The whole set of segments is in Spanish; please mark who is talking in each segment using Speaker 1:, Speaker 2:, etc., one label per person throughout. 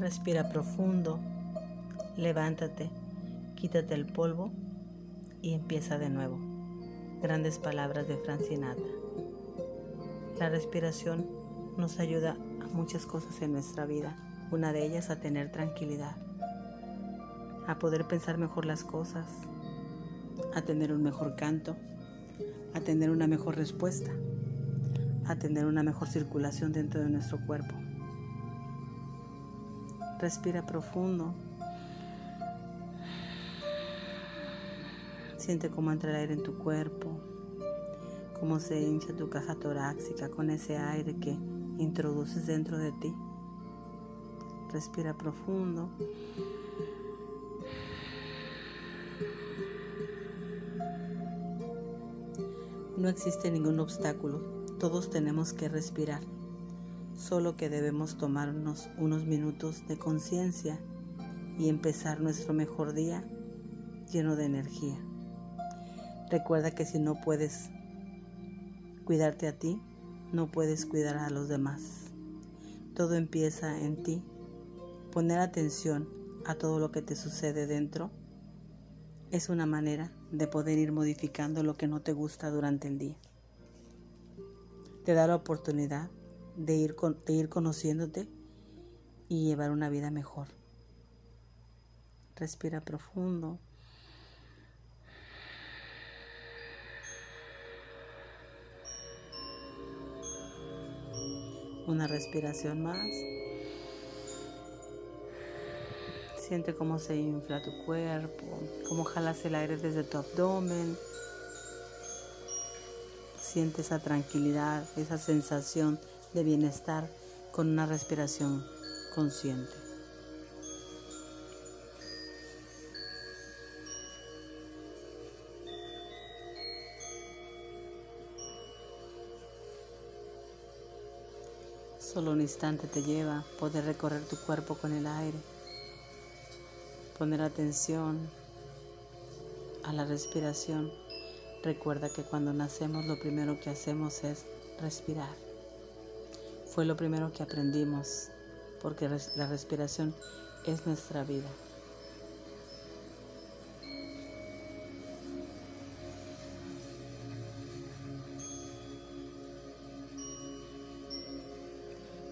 Speaker 1: Respira profundo, levántate, quítate el polvo y empieza de nuevo. Grandes palabras de Francinata. La respiración nos ayuda a muchas cosas en nuestra vida, una de ellas a tener tranquilidad, a poder pensar mejor las cosas, a tener un mejor canto, a tener una mejor respuesta, a tener una mejor circulación dentro de nuestro cuerpo. Respira profundo. Siente cómo entra el aire en tu cuerpo, cómo se hincha tu caja torácica con ese aire que introduces dentro de ti. Respira profundo. No existe ningún obstáculo, todos tenemos que respirar solo que debemos tomarnos unos minutos de conciencia y empezar nuestro mejor día lleno de energía. Recuerda que si no puedes cuidarte a ti, no puedes cuidar a los demás. Todo empieza en ti. Poner atención a todo lo que te sucede dentro es una manera de poder ir modificando lo que no te gusta durante el día. Te da la oportunidad de ir, ir conociéndote y llevar una vida mejor. Respira profundo. Una respiración más. Siente cómo se infla tu cuerpo, cómo jalas el aire desde tu abdomen. Siente esa tranquilidad, esa sensación de bienestar con una respiración consciente. Solo un instante te lleva poder recorrer tu cuerpo con el aire, poner atención a la respiración. Recuerda que cuando nacemos lo primero que hacemos es respirar. Fue lo primero que aprendimos, porque la respiración es nuestra vida.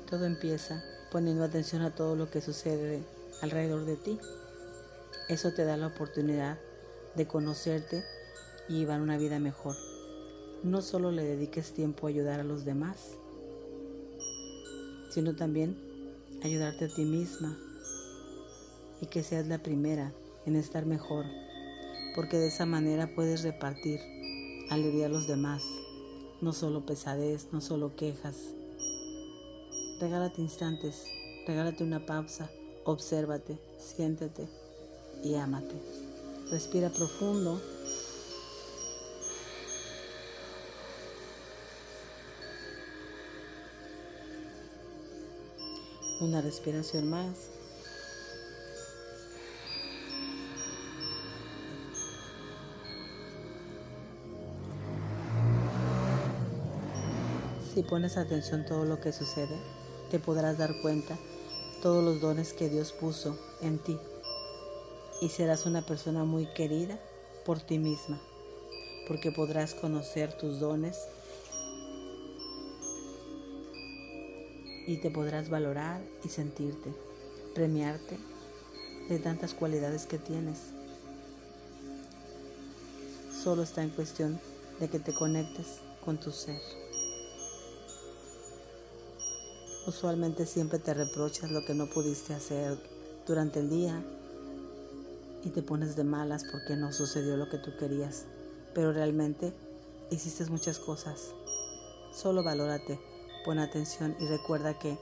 Speaker 1: Todo empieza poniendo atención a todo lo que sucede alrededor de ti. Eso te da la oportunidad de conocerte y llevar una vida mejor. No solo le dediques tiempo a ayudar a los demás, sino también ayudarte a ti misma y que seas la primera en estar mejor, porque de esa manera puedes repartir alegría a los demás, no solo pesadez, no solo quejas. Regálate instantes, regálate una pausa, obsérvate, siéntete y ámate. Respira profundo. Una respiración más. Si pones atención a todo lo que sucede, te podrás dar cuenta todos los dones que Dios puso en ti y serás una persona muy querida por ti misma, porque podrás conocer tus dones y te podrás valorar y sentirte, premiarte de tantas cualidades que tienes. Solo está en cuestión de que te conectes con tu ser. Usualmente siempre te reprochas lo que no pudiste hacer durante el día y te pones de malas porque no sucedió lo que tú querías, pero realmente hiciste muchas cosas. Solo valórate Pon atención y recuerda que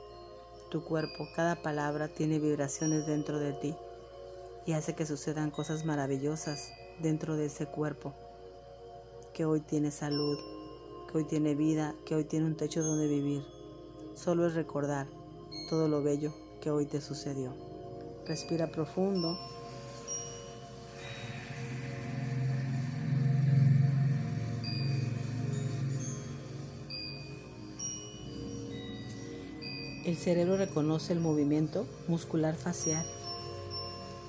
Speaker 1: tu cuerpo, cada palabra tiene vibraciones dentro de ti y hace que sucedan cosas maravillosas dentro de ese cuerpo que hoy tiene salud, que hoy tiene vida, que hoy tiene un techo donde vivir. Solo es recordar todo lo bello que hoy te sucedió. Respira profundo. El cerebro reconoce el movimiento muscular facial.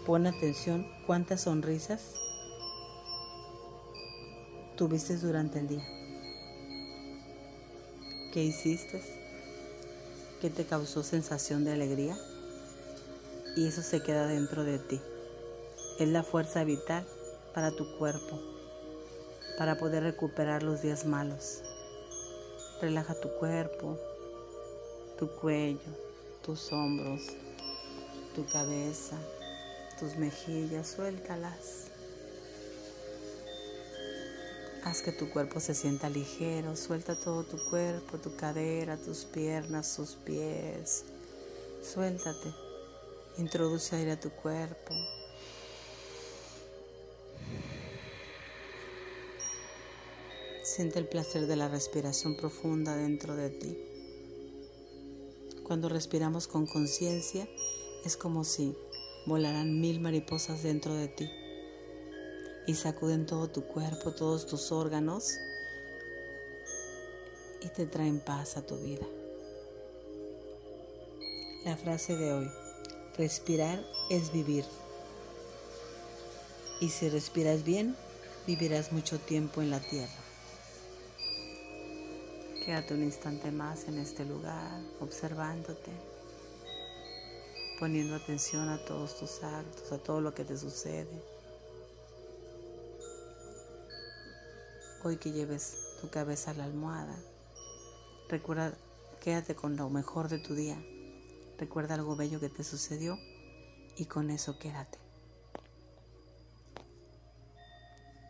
Speaker 1: Pon atención cuántas sonrisas tuviste durante el día. ¿Qué hiciste? ¿Qué te causó sensación de alegría? Y eso se queda dentro de ti. Es la fuerza vital para tu cuerpo, para poder recuperar los días malos. Relaja tu cuerpo, tu cuello, tus hombros, tu cabeza, tus mejillas, suéltalas. Haz que tu cuerpo se sienta ligero, suelta todo tu cuerpo, tu cadera, tus piernas, tus pies. Suéltate, introduce aire a tu cuerpo. Siente el placer de la respiración profunda dentro de ti. Cuando respiramos con conciencia, es como si volaran mil mariposas dentro de ti y sacuden todo tu cuerpo, todos tus órganos y te traen paz a tu vida. La frase de hoy, respirar es vivir. Y si respiras bien, vivirás mucho tiempo en la tierra. Quédate un instante más en este lugar, observándote, poniendo atención a todos tus actos, a todo lo que te sucede. Hoy que lleves tu cabeza a la almohada, recuerda, quédate con lo mejor de tu día. Recuerda algo bello que te sucedió y con eso quédate.